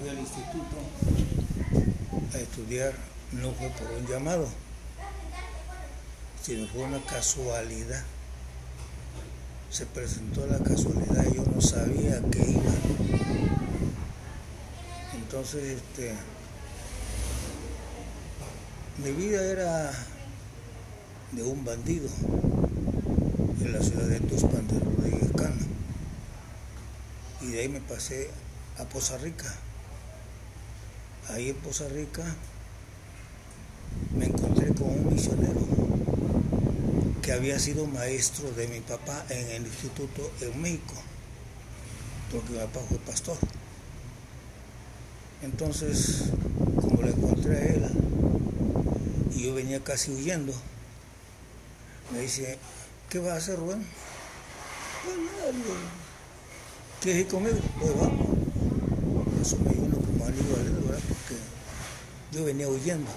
fui al instituto a estudiar no fue por un llamado, sino fue una casualidad. Se presentó la casualidad y yo no sabía a qué iba. Entonces, este, mi vida era de un bandido en la ciudad de Tuspan de Rodríguez. Y de ahí me pasé a Poza Rica. Ahí en Poza Rica me encontré con un misionero que había sido maestro de mi papá en el instituto en México, porque mi papá fue pastor. Entonces, como le encontré a él, y yo venía casi huyendo, me dice, ¿qué vas a hacer, Rubén? Pues nada, ¿quieres ir conmigo? Pues vamos. Eso me ¿verdad? Porque yo venía huyendo.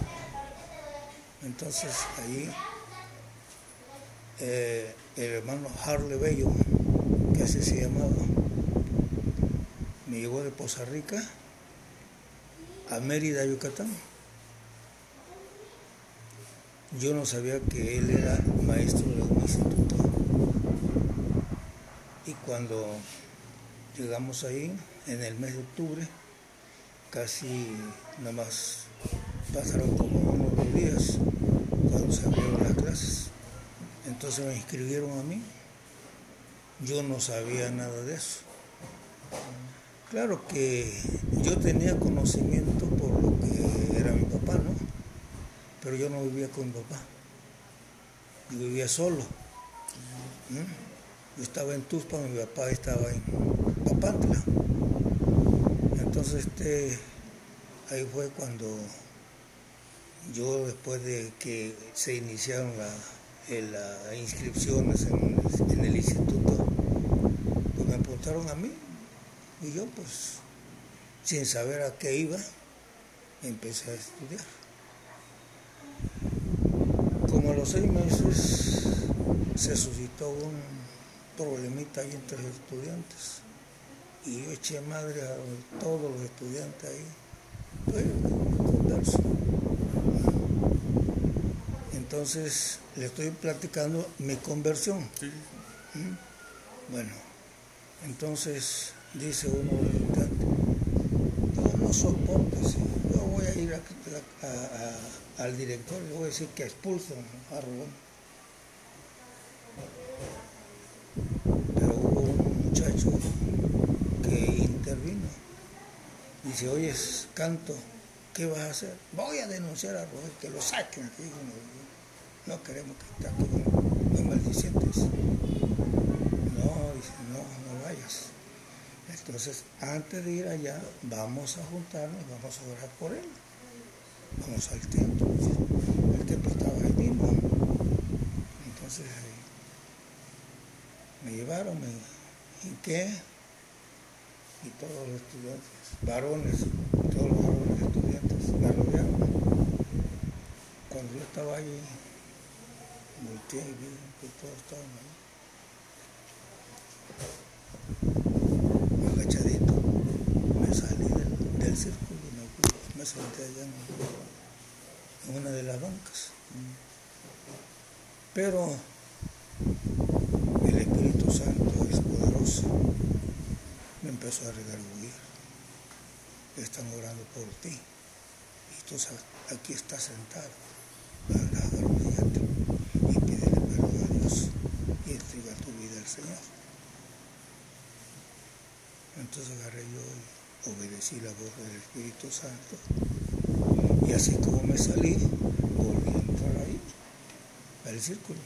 Entonces ahí eh, el hermano Harley Bello, que así se llamaba, me llevó de Poza Rica a Mérida, Yucatán. Yo no sabía que él era maestro de un instituto. Y cuando llegamos ahí, en el mes de octubre, casi nada más pasaron como unos dos días cuando se abrieron las clases. Entonces me inscribieron a mí. Yo no sabía nada de eso. Claro que yo tenía conocimiento por lo que era mi papá, ¿no? Pero yo no vivía con mi papá. Yo vivía solo. ¿Mm? Yo estaba en Tuspan, mi papá estaba en Papantla. Entonces este, ahí fue cuando yo después de que se iniciaron las inscripciones en, en, el instituto, pues me apuntaron a mí y yo pues sin saber a qué iba, empecé a estudiar. Como a los seis meses se suscitó un problemita ahí entre los estudiantes y yo eché madre a todos los estudiantes ahí. Pues. Entonces le estoy platicando mi conversión. Sí. ¿Mm? Bueno, entonces dice uno de los yo no soporto, sí, yo voy a ir a- a- a- al director y le voy a decir que expulsen a Rubén. Pero hubo un muchacho que intervino. Dice, oye, Canto, ¿qué vas a hacer? Voy a denunciar a Rubén, que lo saquen aquí. No, no queremos que esté aquí los maldicientes. No, dice, no, no vayas. Entonces, antes de ir allá, vamos a juntarnos y vamos a orar por él. Vamos al templo. El templo estaba ahí mismo. Entonces, me llevaron, me hinqué y todos los estudiantes, varones, todos los varones estudiantes me rodearon. Cuando yo estaba allí, volteé y vi que todos estaban ahí. Agachadito, me salí del, del círculo y me, senté allá en, en una de las bancas. Pero el Espíritu Santo es poderoso. Me empezó a redarguir. Están orando por ti. Y tú aquí estás sentado. Habla, arrodíllate y pídele perdón a Dios y entrega tu vida al Señor. Entonces agarré yo y obedecí la voz del Espíritu Santo. Y así como me salí, volví a entrar ahí, al círculo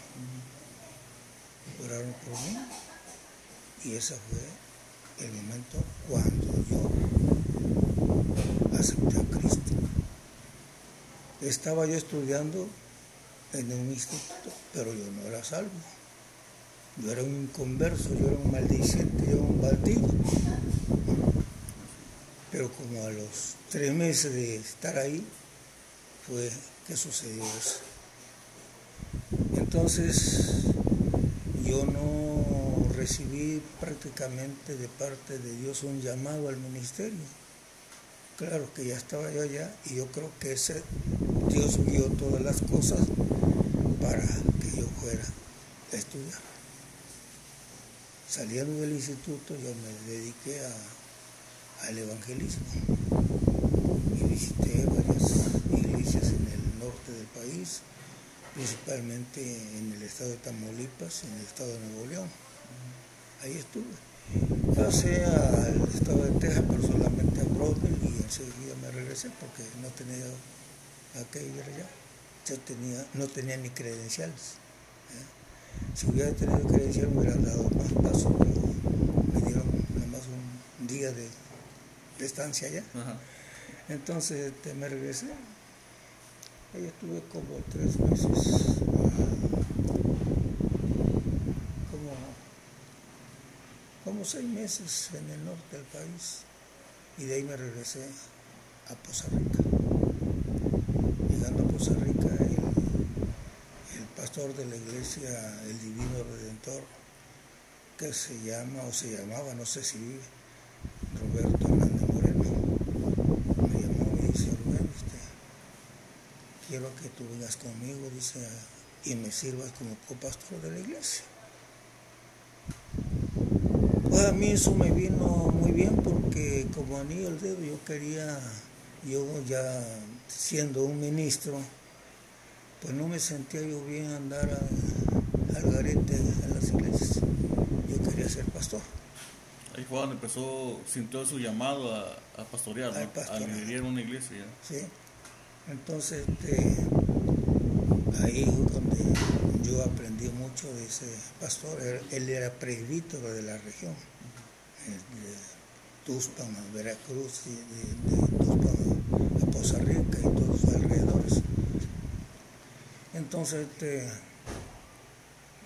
oraron por mí y ese fue el momento cuando yo acepté a Cristo. Estaba yo estudiando en un instituto, pero yo no era salvo. Yo era un inconverso, yo era un maldiciente, yo era un bandido. Pero como a los tres meses de estar ahí, fue que sucedió eso. Entonces, yo no recibí prácticamente de parte de Dios un llamado al ministerio. Claro que ya estaba yo allá y yo creo que ese Dios vio todas las cosas para que yo fuera a estudiar. Saliendo del instituto yo me dediqué al evangelismo y visité varias iglesias en el norte del país, principalmente en el estado de Tamaulipas, en el estado de Nuevo León. Ahí estuve. Pasé al estado de Texas, pero solamente a Brooklyn y enseguida me regresé porque no tenía a qué ir allá. Yo tenía, no tenía ni credenciales. Si hubiera tenido credenciales me hubieran dado más paso, pero me dieron nada más un día de, estancia allá. Entonces este, me regresé. Ahí estuve como tres meses. Como, como seis meses en el norte del país. Y de ahí me regresé a Poza Rica. Llegando a Poza Rica, el, pastor de la iglesia, el Divino Redentor, que se llama o se llamaba, no sé si vive, Roberto Hernández Moreno, me llamó y dice, Rubén, este, quiero que tú vengas conmigo, dice, y me sirvas como copastor de la iglesia. A mí eso me vino muy bien porque como anillo al dedo yo quería, yo ya siendo un ministro, pues no me sentía yo bien andar al garete en las iglesias. Yo quería ser pastor. Ahí fue donde empezó, sintió su llamado a, a pastorear, a vivir en una iglesia. Sí. Entonces, este, ahí donde yo aprendí mucho de ese pastor. Él, era presbítero de la región, de Tuspan a Veracruz, y de, de Tuspan a Poza Rica y todos los alrededores. Entonces este,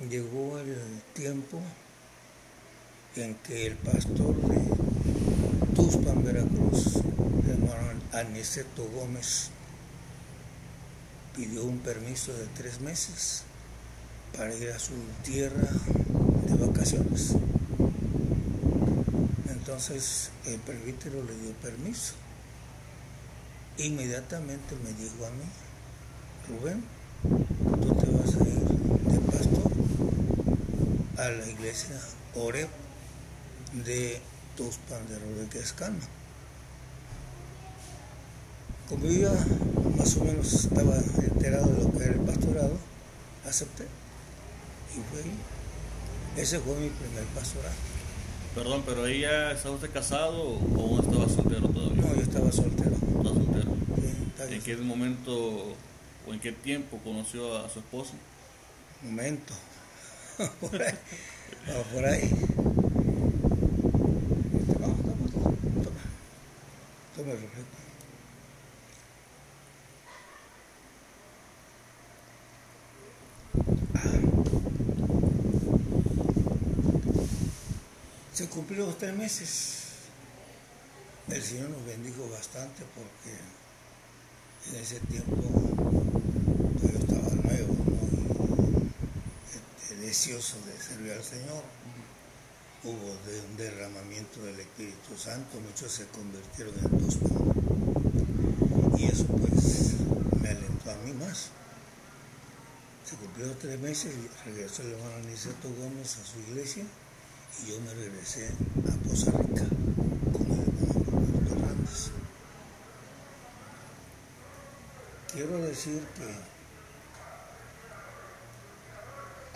llegó el tiempo en que el pastor de Tuspan, Veracruz, hermano Aniceto Gómez, pidió un permiso de tres meses para ir a su tierra de vacaciones. Entonces el presbítero le dio permiso. Inmediatamente me dijo a mí, Rubén, tú te vas a ir de pastor a la iglesia Oreb de Tuspan de Rodríguez Cano. Como yo más o menos estaba enterado de lo que era el pastorado, acepté. Y fue Ese fue mi primer pastoral. Perdón, pero ahí ya estaba usted casado o estaba soltero todavía? No, yo estaba soltero. ¿Estaba soltero? Sí, ¿En qué momento o en qué tiempo conoció a su esposa? Momento. por ahí. por ahí. Toma, toma, toma. Toma el refresco. Se cumplieron los tres meses. El Señor nos bendijo bastante porque en ese tiempo yo estaba nuevo, muy este, deseoso de servir al Señor. Hubo un derramamiento del Espíritu Santo, muchos se convirtieron en dos Y eso pues me alentó a mí más. Se cumplieron tres meses y regresó el hermano Aniceto Gómez a su iglesia y yo me regresé a Poza Rica con el hermano Roberto Hernández. Quiero decir que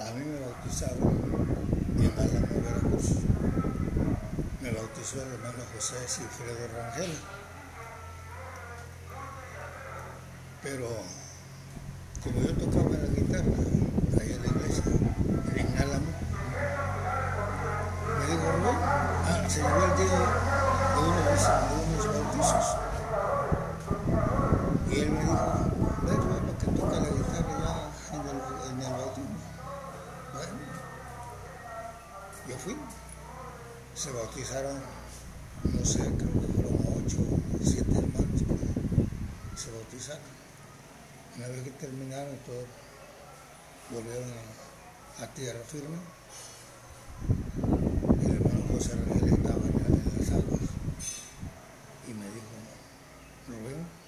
a mí me bautizaron en Álamo, Veracruz. Me bautizó el hermano José Cifredo Rangel. Pero como yo tocaba la guitarra ahí en la iglesia, en Álamo, me dijo, ah, se llegó el día de unos, de bautizos. Y él me dijo, ven, ven, que toca la guitarra ya en el, en bautismo. Bueno, yo fui. Se bautizaron, no sé, creo que fueron ocho, siete hermanos que se bautizaron. Una vez que terminaron, todos volvieron a tierra firme. José Rangel estaba en, en, las aguas y me dijo,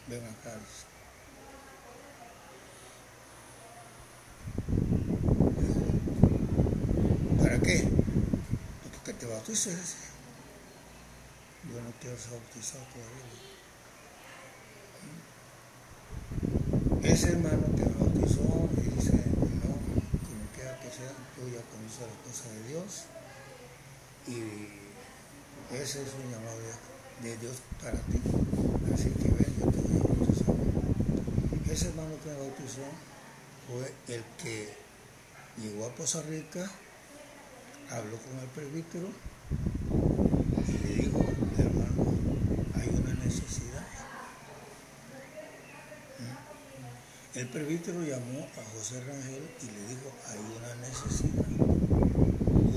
ven acá. ¿Para qué? Porque te bautices. Yo no quiero ser bautizado todavía. Ese hermano que me bautizó y dice, no, como quiera que sea, tú ya conoces las cosas de Dios y ese es un llamado de, Dios para ti. Así que ven, yo te voy a bautizar. Ese hermano que me bautizó fue el que llegó a Poza Rica, habló con el presbítero y le dijo, hermano, hay una necesidad El presbítero llamó a José Rangel y le dijo, hay una necesidad.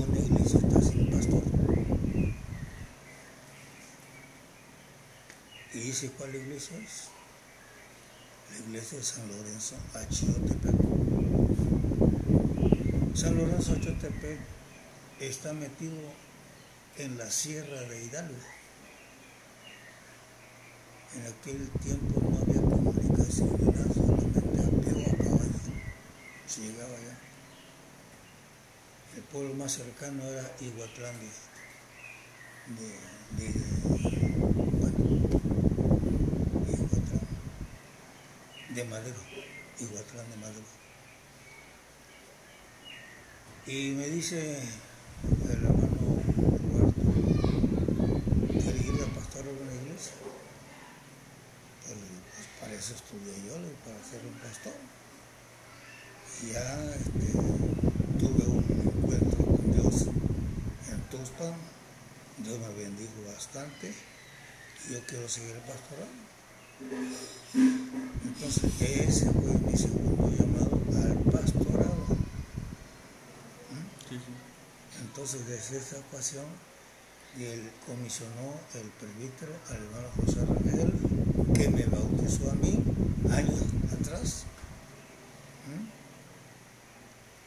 Una iglesia está sin pastor. Y dice, ¿cuál iglesia es? La iglesia de San Lorenzo, Achiotepec. San Lorenzo, Achiotepec está metido en la sierra de Hidalgo. En aquel tiempo no había comunicación solamente a pie o a caballo se llegaba allá. El pueblo más cercano era Iguatlán de, de, bueno, Iguatlán, de Madero, Iguatlán de Madero. Y me dice el hermano Eduardo, ¿quiere ir a pastorar una iglesia? para eso estudié yo, para ser un pastor. Y ya este, tuve un encuentro con Dios en Tuxpan, Dios me bendijo bastante y yo quiero seguir pastorando. Entonces ese fue mi segundo llamado al pastorado. ¿Mm? Entonces desde esa ocasión y él comisionó el presbítero al hermano José Rangel, que me bautizó a mí años atrás,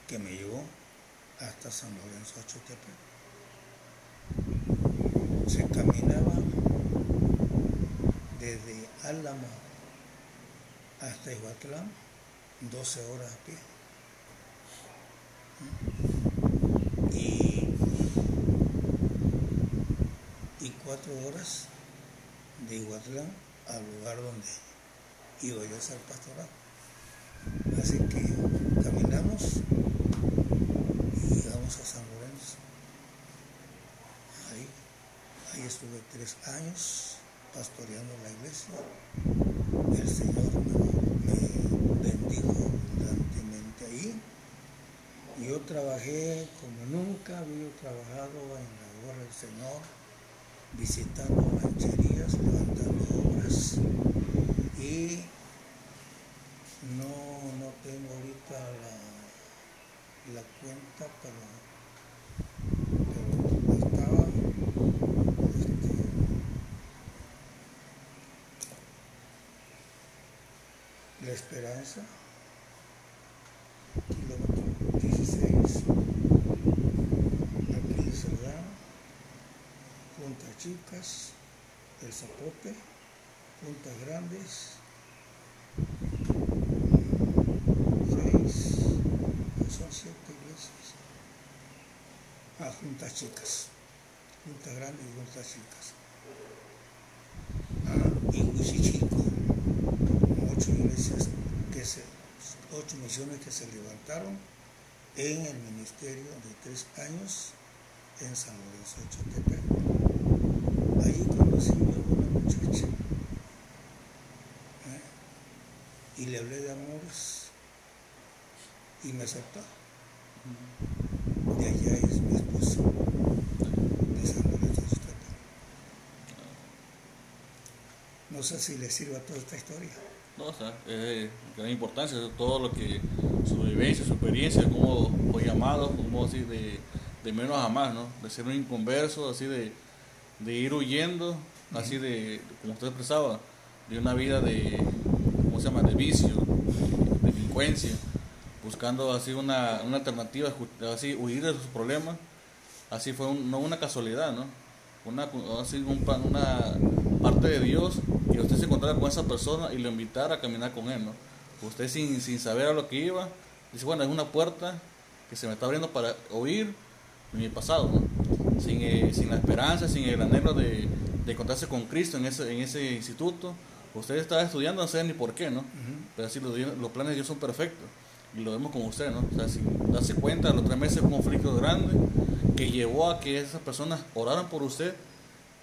que me llevó hasta San Lorenzo Achotepec. Se caminaba desde Álamo hasta Iguatlán 12 horas a pie. Y y cuatro horas de Iguatlán al lugar donde iba yo a ser pastorado. Así que caminamos y llegamos a San Lorenzo. Ahí, estuve tres años pastoreando la iglesia. El Señor me, bendijo abundantemente ahí. Yo trabajé como nunca había trabajado en la obra del Señor visitando rancherías, levantando obras y no, no tengo ahorita la, la cuenta, pero estaba este, la esperanza, kilómetro 16, aquí Ciudad puntas chicas, el zapote, puntas grandes, seis, son siete iglesias. Ah, juntas chicas, puntas grandes y juntas chicas. Ah, y chico, iglesias que se, ocho misiones que se levantaron en el ministerio de tres años en San Lorenzo de Chotepec. Ahí conocí a una muchacha ¿eh? y le hablé de amores y me aceptó. De allá es mi esposa, de San Lorenzo No sé si le sirva toda esta historia. No, o sea, es de gran importancia, todo lo que, su vivencia, su experiencia, como fue llamado, como así de, de menos a más, ¿no? De ser un inconverso, así de de ir huyendo, así de, como usted expresaba, de una vida de, ¿cómo se llama?, de vicio, de delincuencia, buscando así una, una alternativa, así huir de sus problemas, así fue no una casualidad, ¿no? Una, así un, una, parte de Dios que usted se encontrara con esa persona y lo invitara a caminar con él, ¿no? Usted sin, sin saber a lo que iba, dice, bueno, es una puerta que se me está abriendo para oír mi pasado, ¿no? sin, eh, sin la esperanza, sin el anhelo de, de encontrarse con Cristo en ese, en ese instituto. Usted estaba estudiando, no sé ni por qué, ¿no? Pero así los, los, planes de Dios son perfectos. Y lo vemos con usted, ¿no? O sea, sin darse cuenta, a los tres meses un conflicto grande que llevó a que esas personas oraran por usted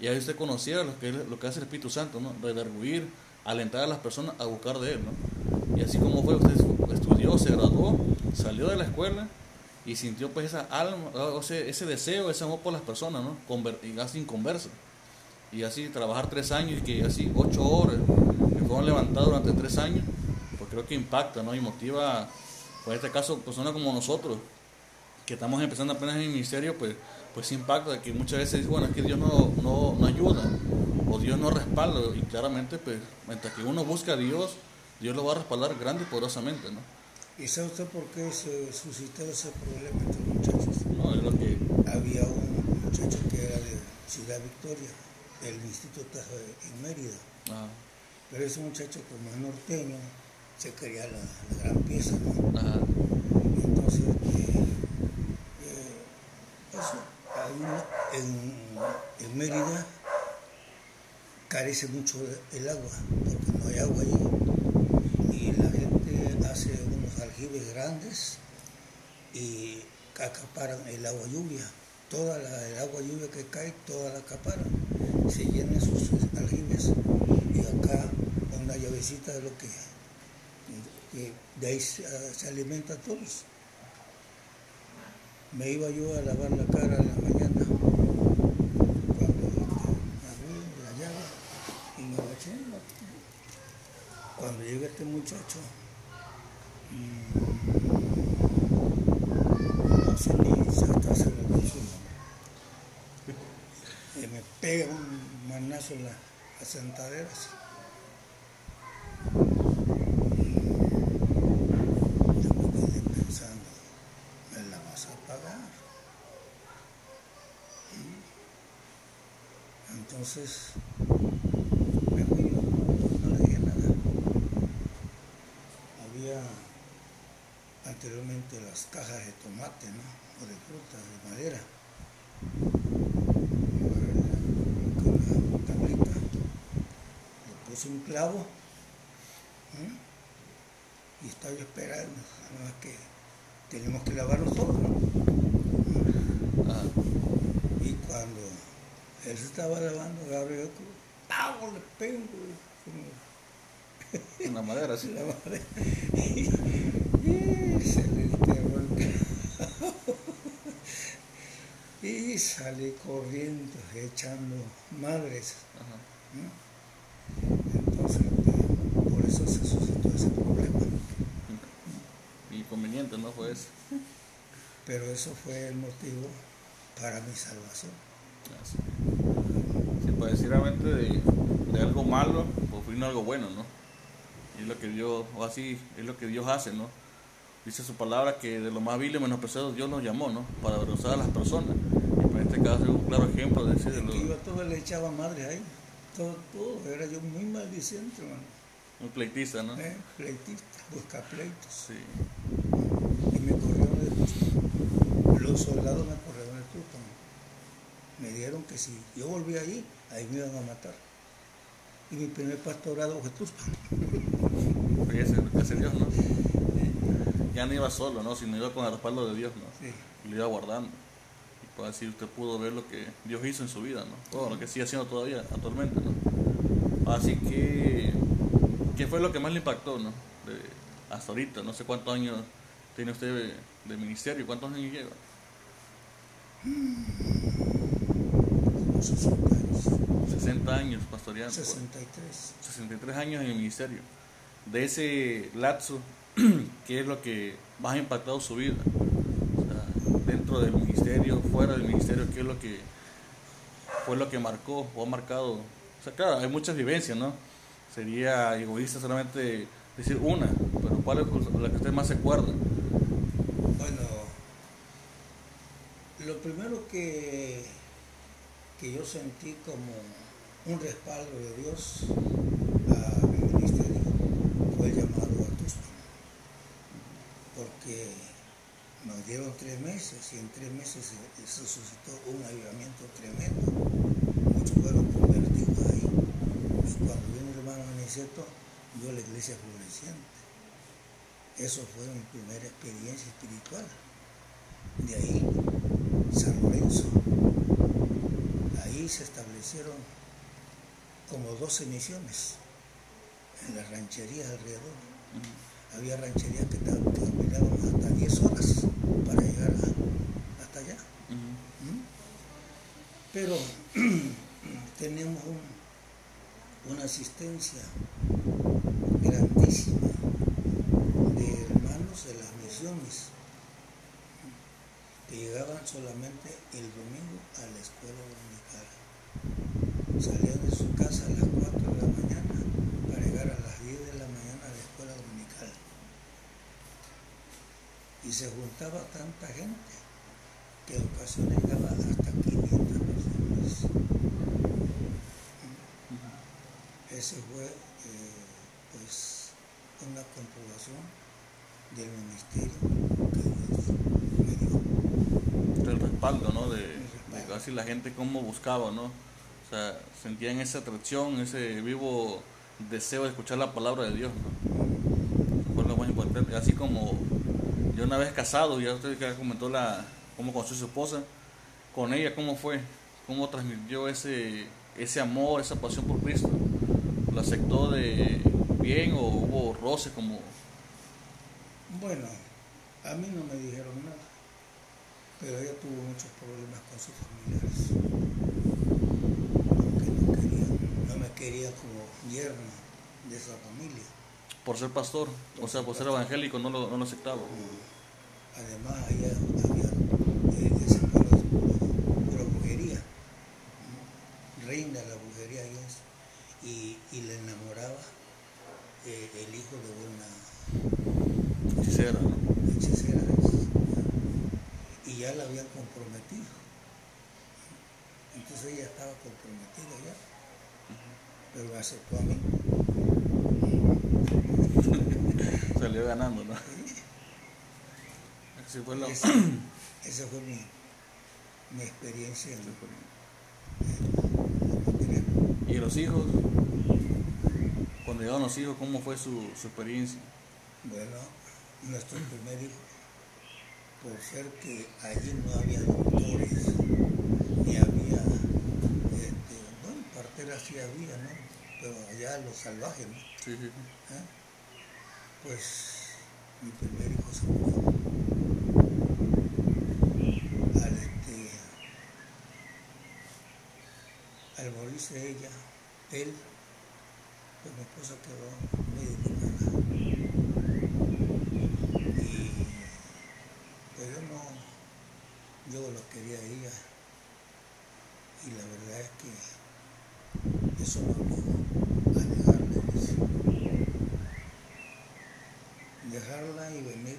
y ahí usted conociera lo que, lo que hace el Espíritu Santo, ¿no? Redarguir, alentar a las personas a buscar de Él, ¿no? Y así como fue, usted estudió, se graduó, salió de la escuela y sintió pues esa alma, ese, ese deseo, ese amor por las personas, ¿no? Conver y. Y así trabajar tres años y que así ocho horas que fueron levantados durante tres años, pues creo que impacta, ¿no? Y motiva, pues en este caso, personas como nosotros, que estamos empezando apenas en el ministerio, pues, pues impacta, que muchas veces bueno, es que Dios no, no, no ayuda, o Dios no respalda, y claramente, pues, mientras que uno busca a Dios, Dios lo va a respaldar grande y poderosamente, ¿no? ¿Y sabe usted por qué se suscitó ese problema entre muchachos? No, es lo que... Había un muchacho que era de Ciudad Victoria, del Instituto en Mérida. Ah, Pero ese muchacho, como es norteño, se quería la, la gran pieza, ¿no? ajá, Entonces, eh, en, Mérida carece mucho el agua, porque no hay agua allí. Y la gente hace unos aljibes grandes y acaparan el agua lluvia. Toda la, el agua lluvia que cae, toda la acaparan. Se llenan sus aljibes. Y acá una llavecita de lo que, que de ahí se, se alimenta a todos. Me iba yo a lavar la cara en la mañana cuando abrí la llave y me agaché. Cuando llega este muchacho, mm, no sé ni si hasta se y me pega un manazo en la, las sentaderas. Yo me quedé pensando, me la vas a pagar. ¿Mm? Entonces, me fui, no le dije nada. Había anteriormente las cajas de tomate, ¿no? O de frutas, de madera. Con la tablita. Le puse un clavo. ¿eh? Y estaba yo esperando. nada más que tenemos que lavarlo todo, ¿no? ajá. Y cuando él se estaba lavando, agarré yo, ¡pau! le pego En la madera, sí. la madre. Y se le enterró el. Y salí corriendo, echando madres. Ajá. ¿no? Entonces, por eso se suscitó ese problema. Inconveniente, ¿no? Fue eso. Pero eso fue el motivo para mi salvación. Sí, para decir realmente de, de algo malo, pues vino algo bueno, ¿no? Y es lo que Dios, o así, es lo que Dios hace, ¿no? Dice su palabra que de lo más vil y menospreciado Dios nos llamó, ¿no? Para avergonzar a las personas. Y en este caso es un claro ejemplo de de lo- todo le echaba madre ahí. Todo, todo. Era yo muy maldiciente, hermano. un pleitista, ¿no? ¿Eh? Pleitista, busca pleitos. Sí. Y me corrieron de. Los soldados me corrieron. Me dijeron que si yo volvía ahí, ahí me iban a matar. Y mi primer pastorado fue hace Dios, ¿no? Ya no iba solo, ¿no? Sino iba con el respaldo de Dios, ¿no? Sí. Y lo iba guardando. Y pues así usted pudo ver lo que Dios hizo en su vida, ¿no? Todo lo que sigue haciendo todavía, actualmente, ¿no? Así que, ¿qué fue lo que más le impactó, ¿no? De- hasta ahorita, no sé cuántos años tiene usted de, de ministerio, cuántos años lleva. Como 60 años. 60 años pastoreando. 63. 63 años en el ministerio. De ese lapso, ¿qué es lo que más ha impactado su vida? O sea, dentro del ministerio, fuera del ministerio, ¿qué es lo que fue lo que marcó o ha marcado? O sea, claro, hay muchas vivencias, ¿no? Sería egoísta solamente decir una, pero ¿cuál es la que usted más se acuerda? Bueno, lo primero que, que yo sentí como un respaldo de Dios a mi ministerio fue llamado a porque nos dieron tres meses y en tres meses se, suscitó un avivamiento tremendo. Muchos fueron convertidos ahí. Cuando vino el hermano Aniceto, vio la iglesia floreciente. Eso fue mi primera experiencia espiritual. De ahí, San Lorenzo. Ahí se establecieron como 12 misiones en las rancherías alrededor. Había rancherías que, caminaban hasta 10 horas para llegar a- hasta allá. ¿Mm? Pero tenemos un- una asistencia grandísima de hermanos de las misiones que llegaban solamente el domingo a la escuela dominical. Salían de su casa a las 4 de la mañana para llegar a las 10 de la mañana a la escuela dominical. Y se juntaba tanta gente que en ocasiones llegaba hasta 500 personas. Ese fue eh, pues una comprobación del ministerio que Dios me dio. el respaldo, ¿no? De. Casi la gente cómo buscaba, ¿no? O sea, sentían esa atracción, ese vivo deseo de escuchar la palabra de Dios, ¿no? Así como yo una vez casado, ya usted que comentó la, cómo conoció su esposa, con ella, ¿cómo fue? ¿Cómo transmitió ese, ese amor, esa pasión por Cristo? ¿Lo aceptó de bien o hubo roce como... Bueno, a mí no me dijeron nada, pero ella tuvo muchos problemas con sus familiares. Porque no querían, no me quería como yerno de esa familia. por ser pastor? O sea, por ser evangélico no lo, no lo aceptaba. Además, allá había eh, ese pueblo es puro- pura brujería, ¿no? reina la brujería y eso. Y, y le enamoraba eh, el hijo de una Hechicera, ¿no? hechicera es, y ya la habían comprometido. Entonces ella estaba comprometida ya, pero me aceptó a mí. Salió ganando, ¿no? Así fue la... Esa, esa fue mi, mi experiencia en, en- en- ¿Y los hijos? Cuando llegaron los hijos, ¿cómo fue su, su experiencia? Bueno, nuestro primer hijo, por ser que allí no había doctores, ni había, este, bueno, parteras sí había, ¿no? Pero allá los salvajes, ¿no? Sí, sí. ¿Eh? Pues mi primer hijo se murió. Al, este, al morirse ella, él, pues mi esposa quedó muy delicada. Y pues yo no, yo lo quería a ella. Y la verdad es dejarla y venir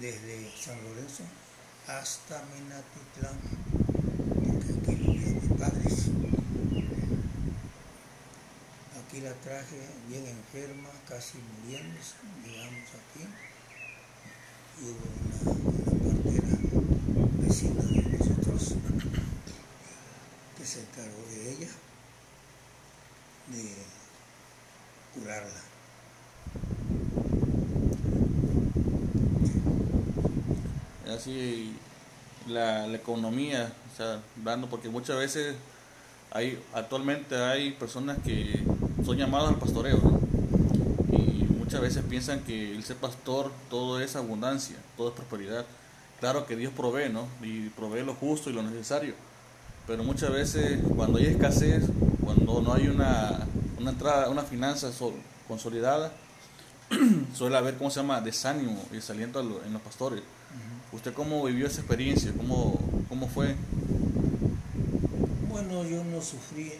desde San Lorenzo hasta Minatitlán, porque aquí vivían mis padres. Aquí la traje bien enferma, casi muriéndose, llegamos aquí. Y hubo una, una partera vecina de nosotros que se encargó de ella, de Así la, la economía, o sea, dando, porque muchas veces hay, actualmente hay personas que son llamadas al pastoreo, ¿no? Y muchas veces piensan que el ser pastor todo es abundancia, todo es prosperidad. Claro que Dios provee, ¿no? Y provee lo justo y lo necesario. Pero muchas veces cuando hay escasez, cuando no hay una, una entrada, una finanza sol- consolidada, suele haber, ¿cómo se llama?, desánimo y desaliento en los pastores. ¿Usted cómo vivió esa experiencia? ¿Cómo, cómo fue? Bueno, yo no sufrí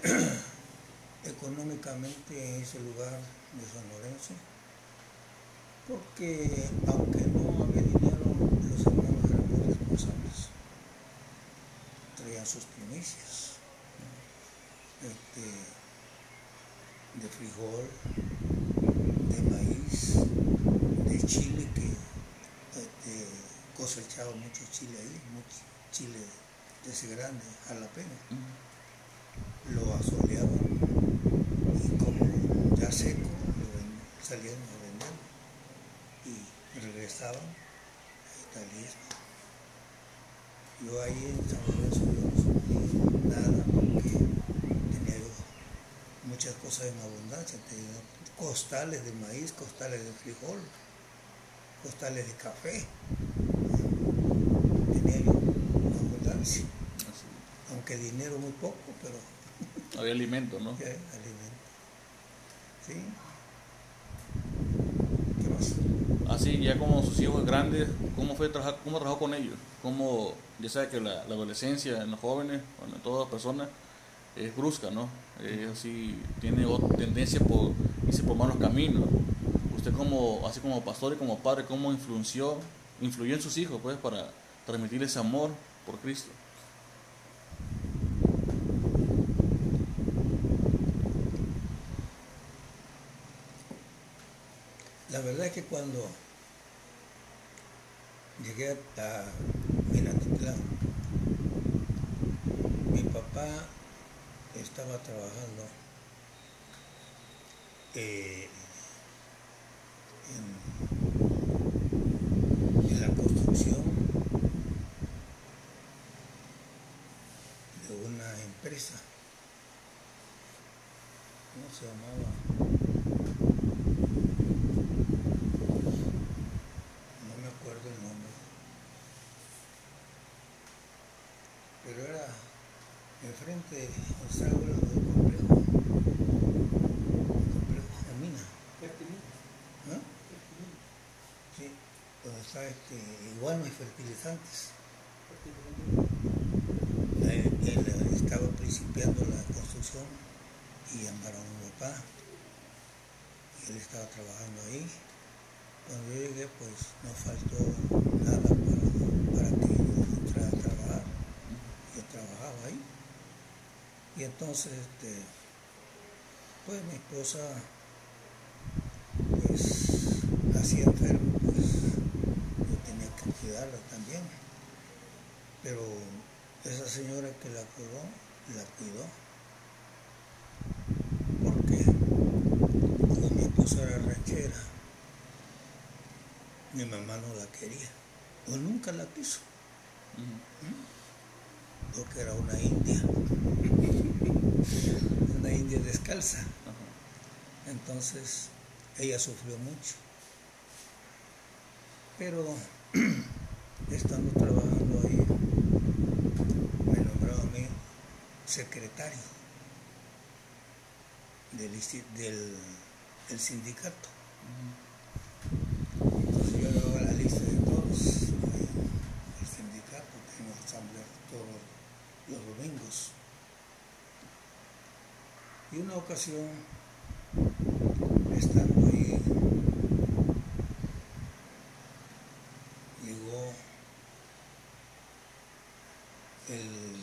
económicamente en ese lugar de San Lorenzo, porque aunque no había dinero, los hermanos eran muy responsables, traían sus primicias. este, de frijol, de maíz, de chile, que este, cosechaba mucho chile ahí, mucho chile de ese grande, jalapeño. Lo asoleaban y como ya seco, lo salían a vender y regresaban a Italia. Yo ahí en San Lorenzo no nada porque tenía yo muchas cosas en abundancia, costales de maíz, costales de frijol, costales de café. Tenía yo abundancia. Aunque dinero muy poco, pero... Había alimento, ¿no? Sí, alimento. Sí. ¿Qué más? Así, ya como sus hijos grandes, ¿cómo fue trabajar, cómo trabajó con ellos? ¿Cómo ya sabe que la, adolescencia en los jóvenes, en todas las personas, es brusca, ¿no? Es así, tiene tendencia por irse por malos caminos. Usted como, así como pastor y como padre, ¿cómo influyó, influyó en sus hijos, pues, para transmitir ese amor por Cristo? La verdad es que cuando llegué a mi papá estaba trabajando eh, en, la construcción de una empresa. ¿Cómo se llamaba? frente al sábado del complejo, complejo de mina. ¿Ah? Sí, donde está este, hay fertilizantes. Él, estaba principiando la construcción y llamaron a mi papá. Y él estaba trabajando ahí. Cuando yo llegué, pues no faltó nada para, para que yo entrara a trabajar. Yo trabajaba ahí. Y entonces, este, pues mi esposa, pues, hacía enfermo, pues yo tenía que cuidarla también. Pero esa señora que la cuidó, la cuidó. Porque como mi esposa era ranchera, mi mamá no la quería, o nunca la quiso, porque era una india una india descalza. Entonces ella sufrió mucho. Pero estando trabajando ahí, me nombraron a mí secretario del, sindicato. Yo daba la lista de todos, el sindicato, tenemos asamblea todos los domingos. Y una ocasión, estando ahí, llegó el,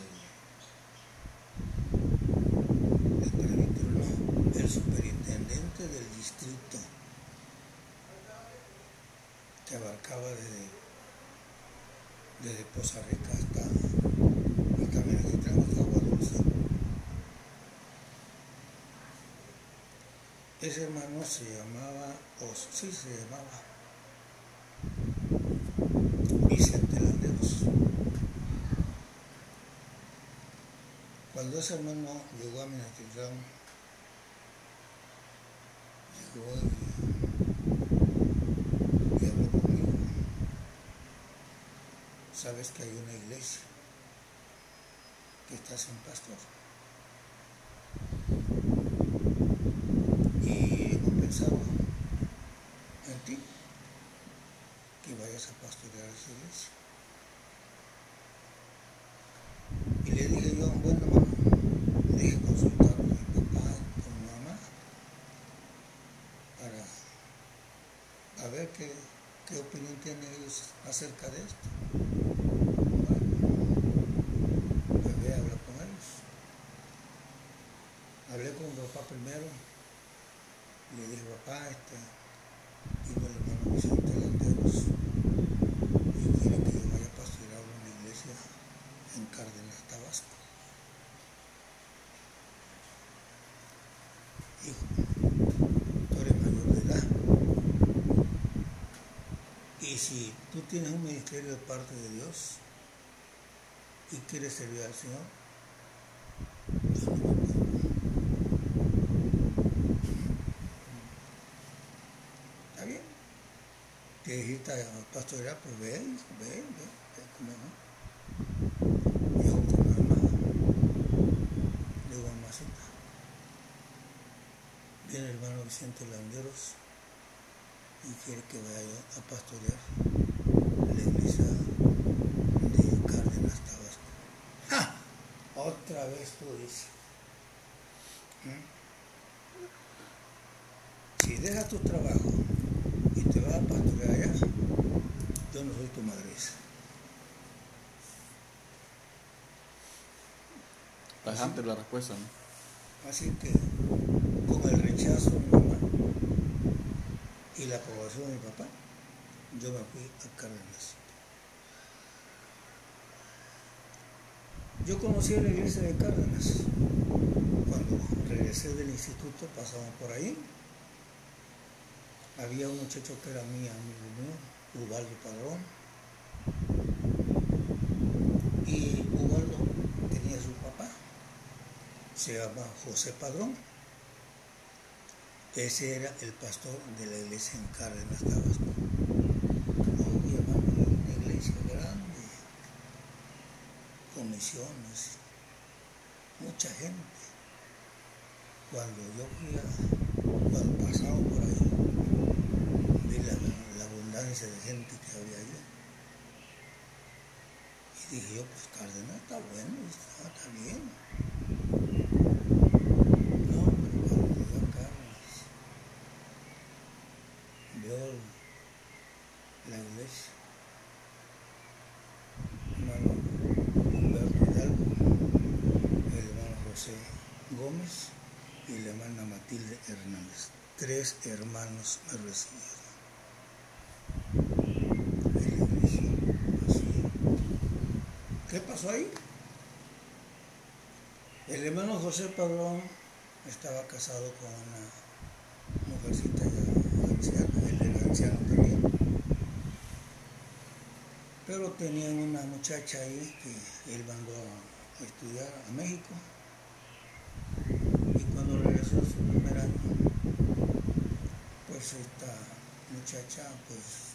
el, el superintendente del distrito que abarcaba desde, desde Poza Rica hasta, hasta Menaquitlán, hasta Agua Dulce. Ese hermano se llamaba, o sí se llamaba, Vicente Landeros. Cuando ese hermano llegó a Minatitlán, llegó y, y habló conmigo. Sabes que hay una iglesia que está sin pastor. En ti que vayas a pastorear esa iglesia. Y le dije yo, bueno, mamá, deje consultar con mi papá, con mi mamá, para ver qué, opinión tienen ellos acerca de esto. Pues ve a hablar con ellos. primero, le dije, papá, este, vino el hermano Vicente Landeros y quiere que yo vaya a pastorear una iglesia en Cárdenas, Tabasco. Hijo, tú eres mayor de edad. Y si tú tienes un ministerio de parte de Dios y quieres servir al Señor, Dios no me Está bien. ¿Quieres irte a pastorear? Pues ve, ve, ve, ve, cómo no. Dijo mamacita. Viene el hermano Vicente Landeros y quiere que vaya a pastorear la iglesia de Cárdenas Tabasco. ¡Ja! Otra vez tú dices. ¿Mm? Si dejas tu trabajo y te vas a pastorear allá, yo no soy tu madriza. Tajante la respuesta, ¿no? Así que con el rechazo de mi mamá y la aprobación de mi papá, yo me fui a Cárdenas. Yo conocí a la iglesia de Cárdenas. Cuando regresé del instituto pasamos por ahí. Había un muchacho que era mi amigo mío, Ubaldo Padrón. Y Ubaldo tenía su papá, se llama José Padrón. Ese era el pastor de la iglesia en Cárdenas, Tabasco. Una iglesia grande, con misiones, mucha gente. Cuando yo fui a, cuando pasaba por ahí, de gente que había allá. Y dije yo, pues Cárdenas está bueno, está, está bien. No, pero cuando a Cárdenas, vio la iglesia, hermano Humberto Hidalgo, el hermano José Gómez y la hermana Matilde Hernández. Tres hermanos me recibieron. En la iglesia, así. ¿Qué pasó ahí? El hermano José Padrón estaba casado con una mujercita ya anciana, él era anciano también. Pero tenían una muchacha ahí que él mandó a estudiar a México. Y cuando regresó a su primer año, pues esta muchacha pues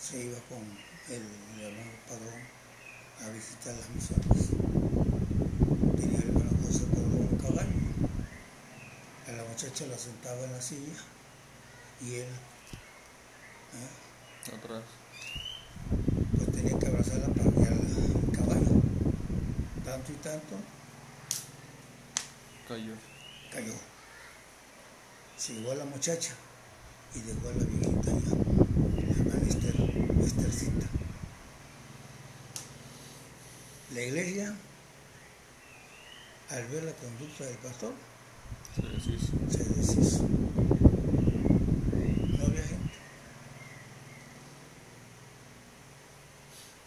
se iba con el, hermano Padrón a visitar las misiones. Tenía el hermano José Padrón un caballo. A la muchacha la sentaba en la silla y él ¿eh? Atrás. pues tenía que abrazarla para guiar el caballo. Tanto y tanto Cayó. cayó. Se llevó a la muchacha y dejó a la viejita ya, la Esther, Esthercita. La iglesia, al ver la conducta del pastor, sí, sí. se deshizo. No había gente.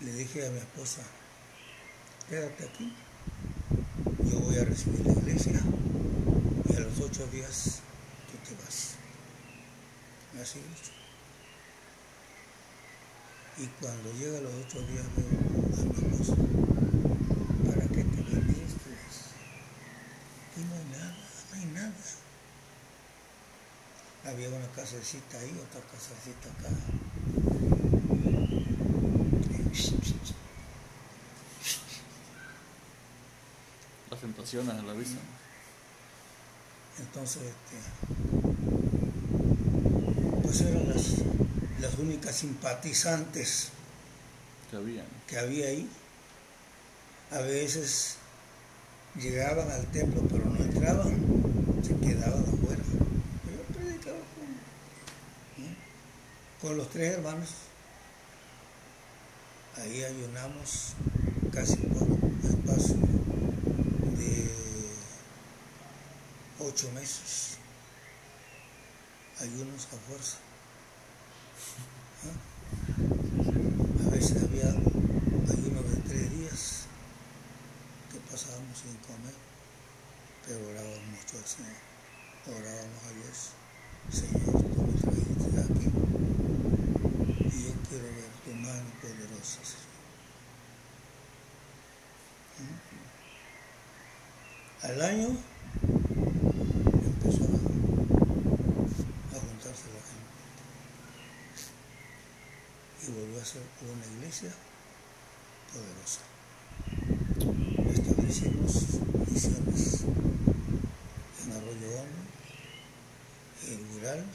Le dije a mi esposa, quédate aquí, yo voy a recibir la iglesia y a los ocho días tú te vas. Así hizo. Y cuando llega los ocho días veo a mi esposa, ¿para qué te viniste? Aquí no hay nada, no hay nada. Había una casecita ahí, otra casecita acá. Las tentaciones a la vista. Entonces, este, pues eran las, las únicas simpatizantes Que había. ¿no? que había ahí. A veces llegaban al templo, pero no entraban, se quedaban afuera. Yo predicaba con, los tres hermanos. Ahí ayunamos casi por un espacio de ocho meses. Ayunos a fuerza. A veces había ayunos de tres días que pasábamos sin comer, pero orábamos mucho al Señor. Orábamos a Dios. Señor, tú me trajiste aquí y yo quiero ver tu mano poderosa, Señor. ¿Mm? Al año empezó a, a juntarse la gente volvió a ser una iglesia poderosa. Establecimos misiones en Arroyo Hondo, en Viral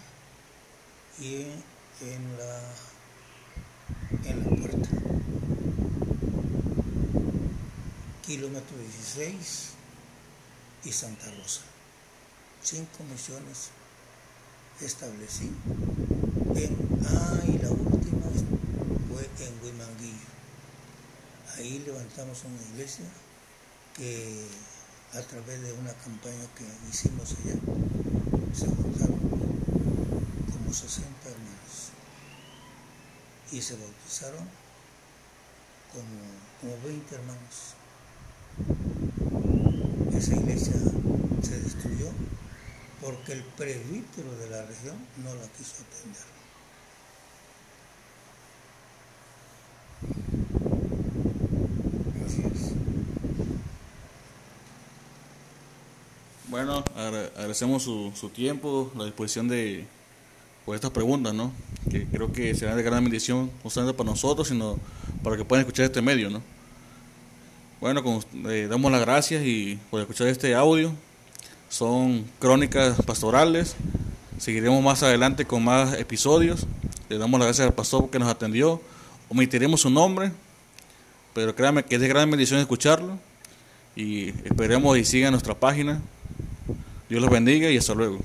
y en la, en la puerta. Kilómetro 16 y Santa Rosa. Cinco misiones establecí en, ah, y la fue en Huimanguillo. Ahí levantamos una iglesia que a través de una campaña que hicimos allá se juntaron como 60 hermanos y se bautizaron como, como 20 hermanos. Esa iglesia se destruyó porque el presbítero de la región no la quiso atender. Así es. Bueno, agra- agradecemos su, su tiempo, la disposición de por estas preguntas, ¿no? Que creo que serán de gran bendición, no solamente para nosotros, sino para que puedan escuchar este medio, ¿no? Bueno, con- eh, damos las gracias y por escuchar este audio. Son crónicas pastorales. Seguiremos más adelante con más episodios. Le damos las gracias al pastor que nos atendió. Omitiremos su nombre, pero créanme que es de gran bendición escucharlo. Y esperemos y sigan nuestra página. Dios los bendiga y hasta luego.